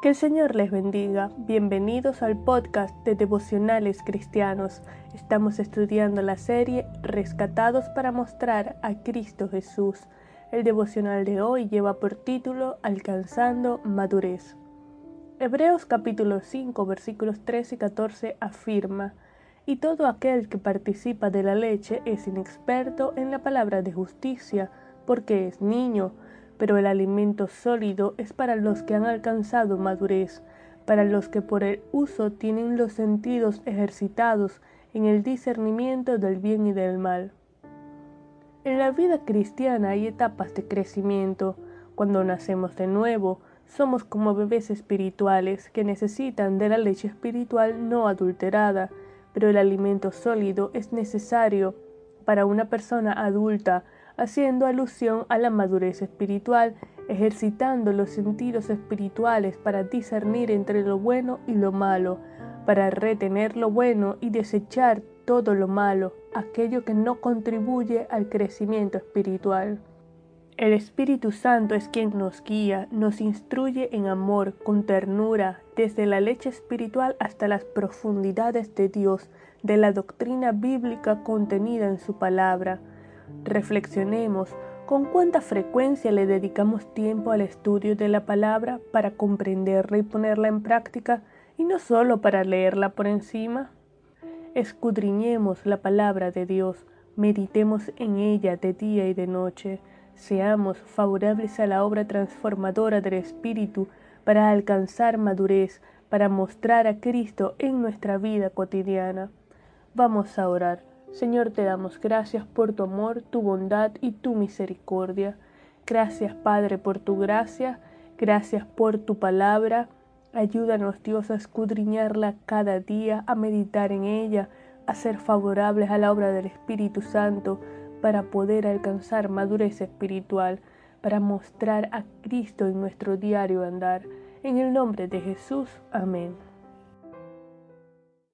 Que el Señor les bendiga. Bienvenidos al podcast de Devocionales Cristianos. Estamos estudiando la serie Rescatados para mostrar a Cristo Jesús. El devocional de hoy lleva por título Alcanzando Madurez. Hebreos capítulo 5 versículos 13 y 14 afirma, y todo aquel que participa de la leche es inexperto en la palabra de justicia, porque es niño pero el alimento sólido es para los que han alcanzado madurez, para los que por el uso tienen los sentidos ejercitados en el discernimiento del bien y del mal. En la vida cristiana hay etapas de crecimiento. Cuando nacemos de nuevo, somos como bebés espirituales que necesitan de la leche espiritual no adulterada, pero el alimento sólido es necesario para una persona adulta haciendo alusión a la madurez espiritual, ejercitando los sentidos espirituales para discernir entre lo bueno y lo malo, para retener lo bueno y desechar todo lo malo, aquello que no contribuye al crecimiento espiritual. El Espíritu Santo es quien nos guía, nos instruye en amor, con ternura, desde la leche espiritual hasta las profundidades de Dios, de la doctrina bíblica contenida en su palabra. Reflexionemos con cuánta frecuencia le dedicamos tiempo al estudio de la palabra para comprenderla y ponerla en práctica y no solo para leerla por encima. Escudriñemos la palabra de Dios, meditemos en ella de día y de noche, seamos favorables a la obra transformadora del Espíritu para alcanzar madurez, para mostrar a Cristo en nuestra vida cotidiana. Vamos a orar. Señor, te damos gracias por tu amor, tu bondad y tu misericordia. Gracias, Padre, por tu gracia. Gracias por tu palabra. Ayúdanos, Dios, a escudriñarla cada día, a meditar en ella, a ser favorables a la obra del Espíritu Santo para poder alcanzar madurez espiritual, para mostrar a Cristo en nuestro diario andar. En el nombre de Jesús. Amén.